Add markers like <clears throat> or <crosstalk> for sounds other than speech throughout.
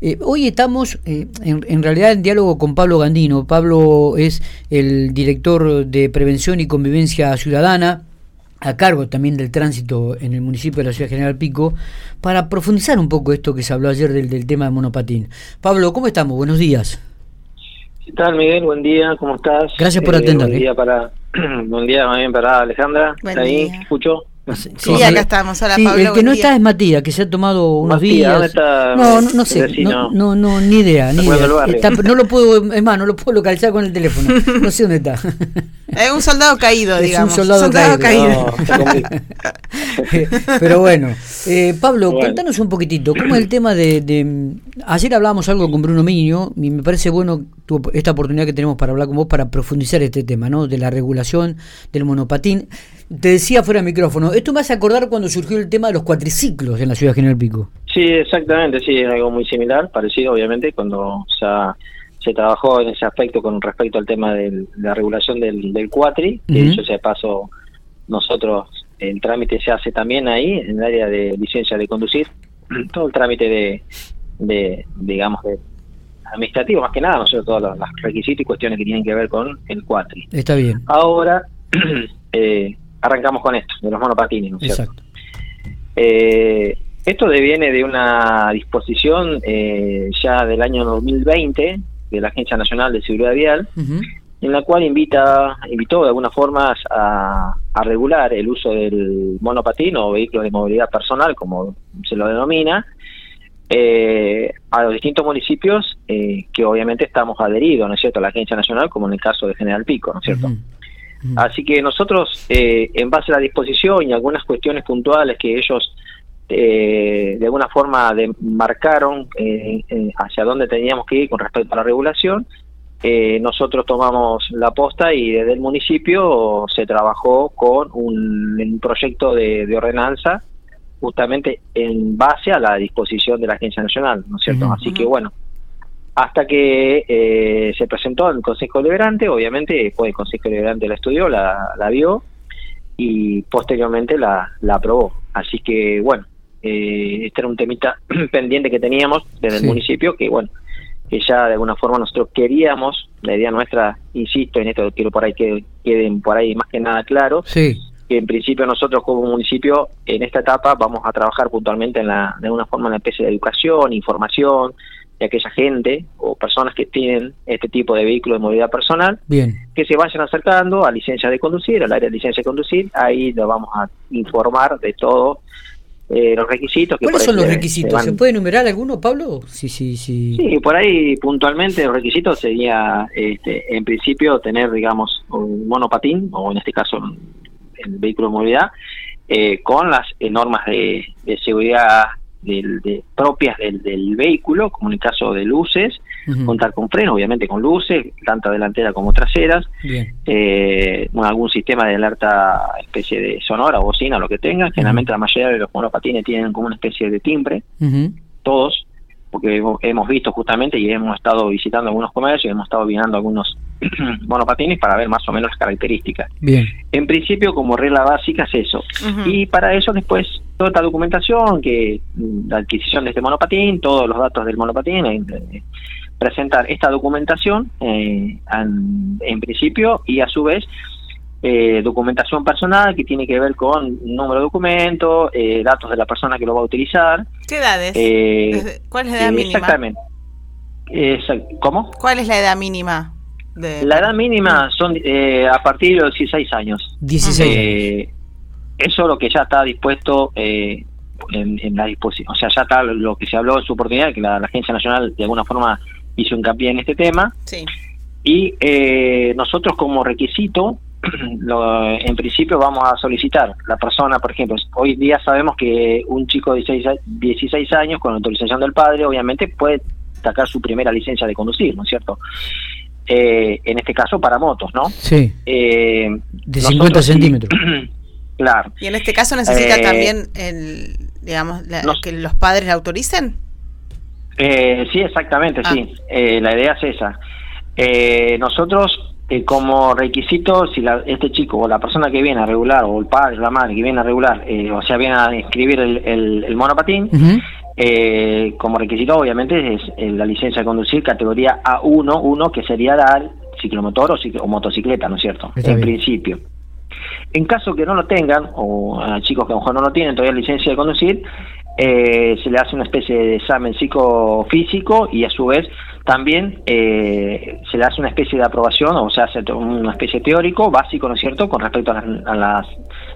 Eh, hoy estamos eh, en, realidad en diálogo con Pablo Gandino. Pablo es el director de Prevención y Convivencia Ciudadana, a cargo también del tránsito en el municipio de la Ciudad General Pico, para profundizar un poco esto que se habló ayer del, tema de monopatín. Pablo, ¿cómo estamos? Buenos días. ¿Qué tal, Miguel? Buen día, ¿cómo estás? Gracias por atender. Buen día para, <clears throat> buen día también para Alejandra. ¿Está ahí? ¿Escucho? Sí, acá estamos. Hola, El que no está es Matías, que se ha tomado unos días. no, no, sé. No, no, ni idea. Ni idea. no lo <laughs> puedo, es más, no lo puedo localizar con el teléfono. No sé dónde está. <laughs> Es un soldado caído, digamos. Es un soldado, caído. <laughs> Pero bueno, eh, Pablo, cuéntanos un poquitito. ¿Cómo es el tema de, Ayer hablábamos algo con Bruno Miño y me parece bueno esta oportunidad que tenemos para hablar con vos para profundizar este tema, ¿no? De la regulación del monopatín. Te decía fuera de micrófono, esto me hace acordar cuando surgió el tema de los cuatriciclos en la ciudad de General Pico. Sí, exactamente, sí, es algo muy similar, parecido obviamente, cuando se trabajó en ese aspecto con respecto al tema de la regulación del, del cuatri, que dicho sea paso, nosotros el trámite se hace también ahí, en el área de licencia de conducir, <clears throat> todo el trámite de, de digamos, de administrativo, más que nada, nosotros todos los, los, requisitos y cuestiones que tienen que ver con el cuatri. Está bien. Ahora, <clears throat> eh, arrancamos con esto, de los monopatines, ¿no es cierto? Eh, esto deviene de una disposición eh, ya del año 2020 de la Agencia Nacional de Seguridad Vial, en la cual invita, invitó de alguna forma a, regular el uso del monopatín o vehículo de movilidad personal, como se lo denomina, eh, a los distintos municipios que obviamente estamos adheridos, ¿no es cierto?, a la Agencia Nacional, como en el caso de General Pico, ¿no es cierto? Así que nosotros, eh, en base a la disposición y algunas cuestiones puntuales que ellos eh, de alguna forma marcaron eh, hacia dónde teníamos que ir con respecto a la regulación, nosotros tomamos la posta y desde el municipio se trabajó con un, proyecto de, ordenanza justamente en base a la disposición de la Agencia Nacional, ¿no es cierto? Así que bueno, hasta que eh, se presentó al Consejo Deliberante, obviamente después el Consejo Deliberante la estudió, la, vio y posteriormente la, aprobó. Así que bueno, eh, este era un temita <clears throat> pendiente que teníamos desde el municipio, que bueno, que ya de alguna forma nosotros queríamos, la idea nuestra, insisto en esto, quiero por ahí que queden por ahí más que nada claro, que en principio nosotros como municipio en esta etapa vamos a trabajar puntualmente en la, de alguna forma en la especie de educación, información, de aquella gente o personas que tienen este tipo de vehículo de movilidad personal, Bien. que se vayan acercando a licencia de conducir, al área de licencia de conducir, ahí lo vamos a informar de todo eh, los requisitos. Que ¿Cuáles son los requisitos? Se, puede enumerar alguno, Pablo? Sí, sí, sí. Sí, por ahí puntualmente los requisitos sería, este, en principio, tener, digamos, un monopatín, o en este caso el vehículo de movilidad, eh, con las normas de, de seguridad del, de, propias del, del, vehículo, como en el caso de luces, contar con freno, obviamente con luces, tanto delanteras como traseras, eh, algún sistema de alerta, especie de sonora o bocina, lo que tenga. Generalmente la mayoría de los monopatines tienen como una especie de timbre, todos, porque hemos, visto justamente y hemos estado visitando algunos comercios y hemos estado viendo algunos <clears throat> monopatines para ver más o menos las características. Bien. En principio, como regla básica es eso. Y para eso después toda esta documentación, que la adquisición de este monopatín, todos los datos del monopatín, eh, eh, presentar esta documentación eh, en, principio y a su vez documentación personal que tiene que ver con número de documento, datos de la persona que lo va a utilizar. ¿Qué edades? ¿Cuál es la edad mínima? Exactamente. ¿Cómo? ¿Cuál es la edad mínima? La edad mínima son a partir de los 16 años. 16 eso es lo que ya está dispuesto eh, en, la disposición, o sea, ya está lo que se habló en su oportunidad, que la, Agencia Nacional de alguna forma hizo hincapié en este tema. Sí. Y eh, nosotros como requisito, <clears throat> en principio vamos a solicitar la persona, por ejemplo, hoy día sabemos que un chico de 16, 16 años con autorización del padre, obviamente puede sacar su primera licencia de conducir, ¿no es cierto? Eh, en este caso para motos, ¿no? Sí. de 50 centímetros. <clears throat> Claro. ¿Y en este caso necesita eh, también, el, digamos, que los padres la autoricen? Eh, sí, exactamente, sí. Ah. Eh, la idea es esa. nosotros, como requisito, si este chico o la persona que viene a regular, o el padre o la madre que viene a regular, o sea, viene a inscribir el, el, monopatín, eh, como requisito obviamente es, la licencia de conducir categoría A1, 1 que sería dar ciclomotor o, motocicleta, ¿no es cierto? en principio. En caso que no lo tengan, o a chicos que a lo mejor no lo tienen todavía licencia de conducir, eh, se le hace una especie de examen psicofísico y a su vez también eh, se le hace una especie de aprobación, o sea, hace una especie teórico básico, ¿no es cierto?, con respecto a las,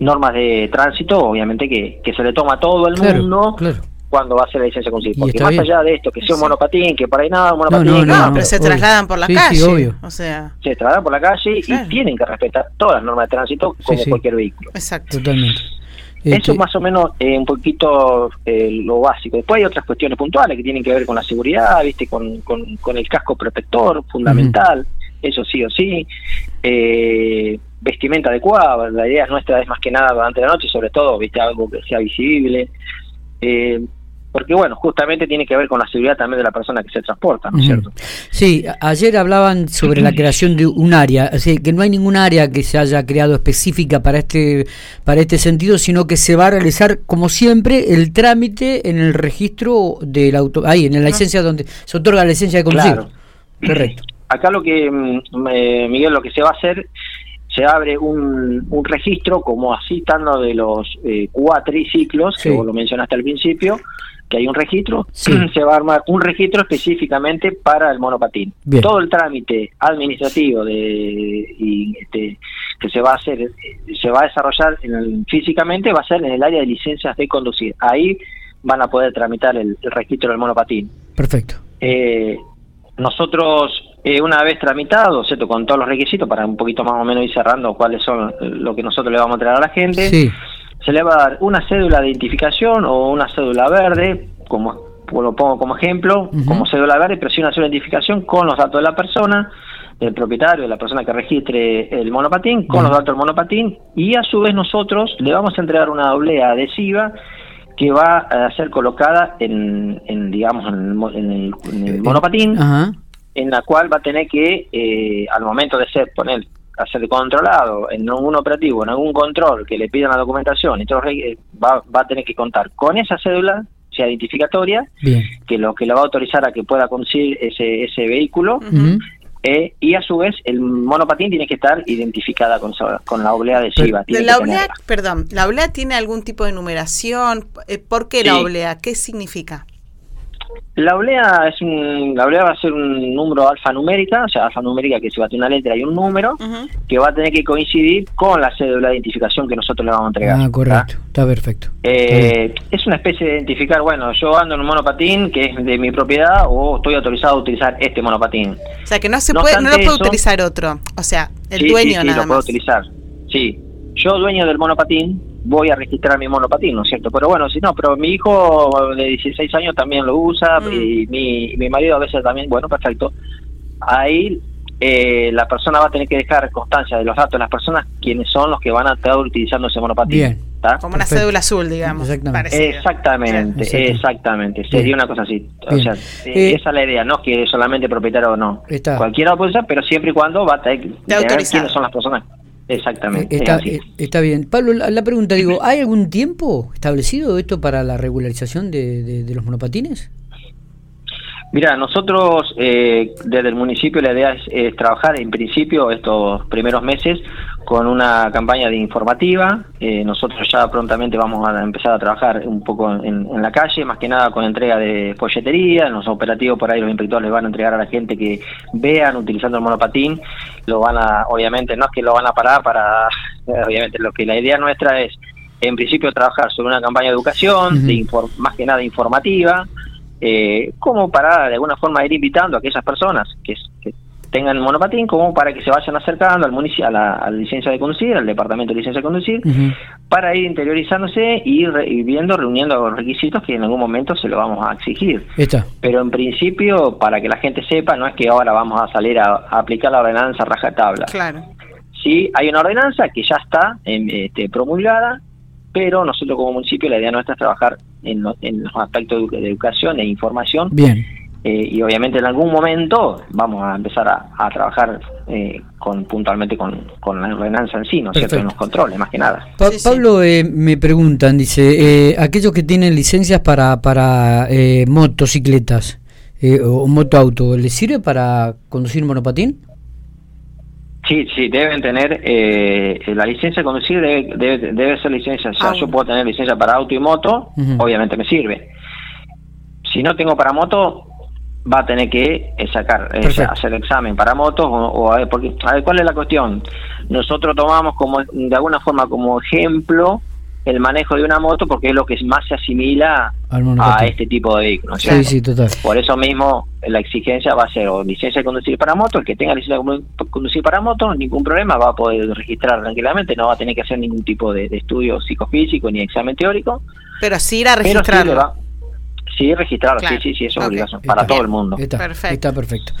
normas de tránsito, obviamente que, se le toma a todo el mundo. Cuando va a hacer la licencia con Porque más allá de esto, que sea un monopatín, que por ahí nada, un monopatín. No, pero se trasladan por la calle. O sea. Se trasladan por la calle y tienen que respetar todas las normas de tránsito como cualquier vehículo. Exacto. Totalmente. Eso Eso más o menos eh, un poquito eh, lo básico. Después hay otras cuestiones puntuales que tienen que ver con la seguridad, viste, con, con, el casco protector fundamental, eso sí o sí. Eh, vestimenta adecuada, la idea nuestra es más que nada durante la noche, sobre todo, viste, algo que sea visible. Eh, porque bueno, justamente tiene que ver con la seguridad también de la persona que se transporta, ¿no es cierto? Sí, ayer hablaban sobre la creación de un área, así que no hay ningún área que se haya creado específica para este para este sentido, sino que se va a realizar como siempre el trámite en el registro del auto, ahí en la licencia donde se otorga la licencia de conducir. Claro. Correcto. <clears throat> Acá lo que mm, Miguel lo que se va a hacer se abre un, un registro como así tanto de los eh, cuatriciclos, que vos lo mencionaste al principio, que hay un registro, <clears throat> se va a armar un registro específicamente para el monopatín. Todo el trámite administrativo de y, este, que se va a hacer, se va a desarrollar físicamente, va a ser en el área de licencias de conducir. Ahí van a poder tramitar el, registro del monopatín. Perfecto. Eh, nosotros, eh, una vez tramitado, ¿cierto? con todos los requisitos, para un poquito más o menos ir cerrando cuáles son lo que nosotros le vamos a entregar a la gente, sí se le va a dar una cédula de identificación o una cédula verde, como lo pongo como ejemplo, como cédula verde, pero sí una cédula de identificación con los datos de la persona, del propietario, de la persona que registre el monopatín, con los datos del monopatín, y a su vez nosotros le vamos a entregar una doblea adhesiva que va a ser colocada en, digamos, en el, monopatín, en la cual va a tener que, eh, al momento de ser, poner ser controlado en algún operativo, en algún control que le pidan la documentación y todo, va, va a tener que contar con esa cédula, sea identificatoria, que lo que le va a autorizar a que pueda conducir ese, ese vehículo. Eh, y a su vez el monopatín tiene que estar identificada con, con la oblea adhesiva. la oblea, perdón, ¿la oblea tiene algún tipo de numeración? Eh, ¿Por qué la oblea? ¿Qué significa? La oblea es un, la oblea va a ser un número alfanumérica, o sea, alfanumérica que se va a tener una letra y un número, que va a tener que coincidir con la cédula de identificación que nosotros le vamos a entregar. Ah, correcto, está, perfecto. Eh, es una especie de identificar, bueno, yo ando en un monopatín que es de mi propiedad o estoy autorizado a utilizar este monopatín. O sea, que no se puede, no lo puede utilizar otro, o sea, el dueño sí, sí, lo puede utilizar. Sí, yo dueño del monopatín voy a registrar mi monopatín, ¿no es cierto? Pero bueno, si no, pero mi hijo de 16 años también lo usa mm. y mi, mi marido a veces también, bueno, perfecto. Ahí eh, la persona va a tener que dejar constancia de los datos de las personas, quienes son los que van a estar utilizando ese monopatín. Bien. Como una cédula azul, digamos. Exactamente, exactamente, exactamente. Sería una cosa así. O sea, eh, esa es la idea, no que solamente propietario o no. Cualquiera lo puede usar, pero siempre y cuando va a tener que quiénes son las personas Exactamente. Está, está bien. Pablo, la, pregunta, digo, ¿hay algún tiempo establecido esto para la regularización de, de, los monopatines? Mira, nosotros eh, desde el municipio la idea es, trabajar en principio estos primeros meses con una campaña de informativa. Eh, nosotros ya prontamente vamos a empezar a trabajar un poco en, la calle, más que nada con entrega de folletería, en los operativos por ahí los inspectores les van a entregar a la gente que vean utilizando el monopatín, lo van a, obviamente, no es que lo van a parar para, <laughs> obviamente, lo que la idea nuestra es, en principio, trabajar sobre una campaña de educación, de más que nada informativa, eh, como para de alguna forma ir invitando a aquellas personas que, que tengan monopatín como para que se vayan acercando al municipio, a la, licencia de conducir, al departamento de licencia de conducir, para ir interiorizándose y, ir viendo, reuniendo los requisitos que en algún momento se lo vamos a exigir. Pero en principio, para que la gente sepa, no es que ahora vamos a salir a, aplicar la ordenanza rajatabla. Claro. Sí, hay una ordenanza que ya está este, promulgada, pero nosotros como municipio la idea nuestra es trabajar en, en los aspectos de educación e información. Bien eh, y obviamente en algún momento vamos a empezar a, trabajar eh, con puntualmente con, la ordenanza en sí, ¿no es cierto? En los controles, más que nada. Pablo, eh, me preguntan, dice, aquellos que tienen licencias para, para motocicletas o motoauto, ¿les sirve para conducir monopatín? Sí, sí, deben tener la licencia de conducir, debe, debe, ser licencia. O sea, ah. yo puedo tener licencia para auto y moto, obviamente me sirve. Si no tengo para moto, va a tener que eh, sacar, eh, hacer examen para motos o, a ver, porque a ver, cuál es la cuestión. Nosotros tomamos como de alguna forma como ejemplo el manejo de una moto porque es lo que más se asimila a este tipo de vehículos. Sí, sí, total. Por eso mismo la exigencia va a ser o licencia de conducir para moto, el que tenga licencia de conducir para moto, ningún problema, va a poder registrar tranquilamente, no va a tener que hacer ningún tipo de, estudio psicofísico ni examen teórico. Pero sí ir a registrarlo. Sí, registrarlo, sí, sí, sí, eso es obligación para todo el mundo. Está perfecto. Está perfecto.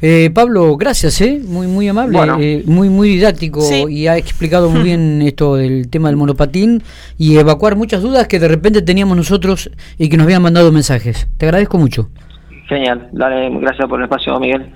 Eh, Pablo, gracias, ¿eh? muy muy amable, eh, muy muy didáctico y ha explicado muy <laughs> bien esto del tema del monopatín y evacuar muchas dudas que de repente teníamos nosotros y que nos habían mandado mensajes. Te agradezco mucho. Genial, dale, gracias por el espacio, Miguel.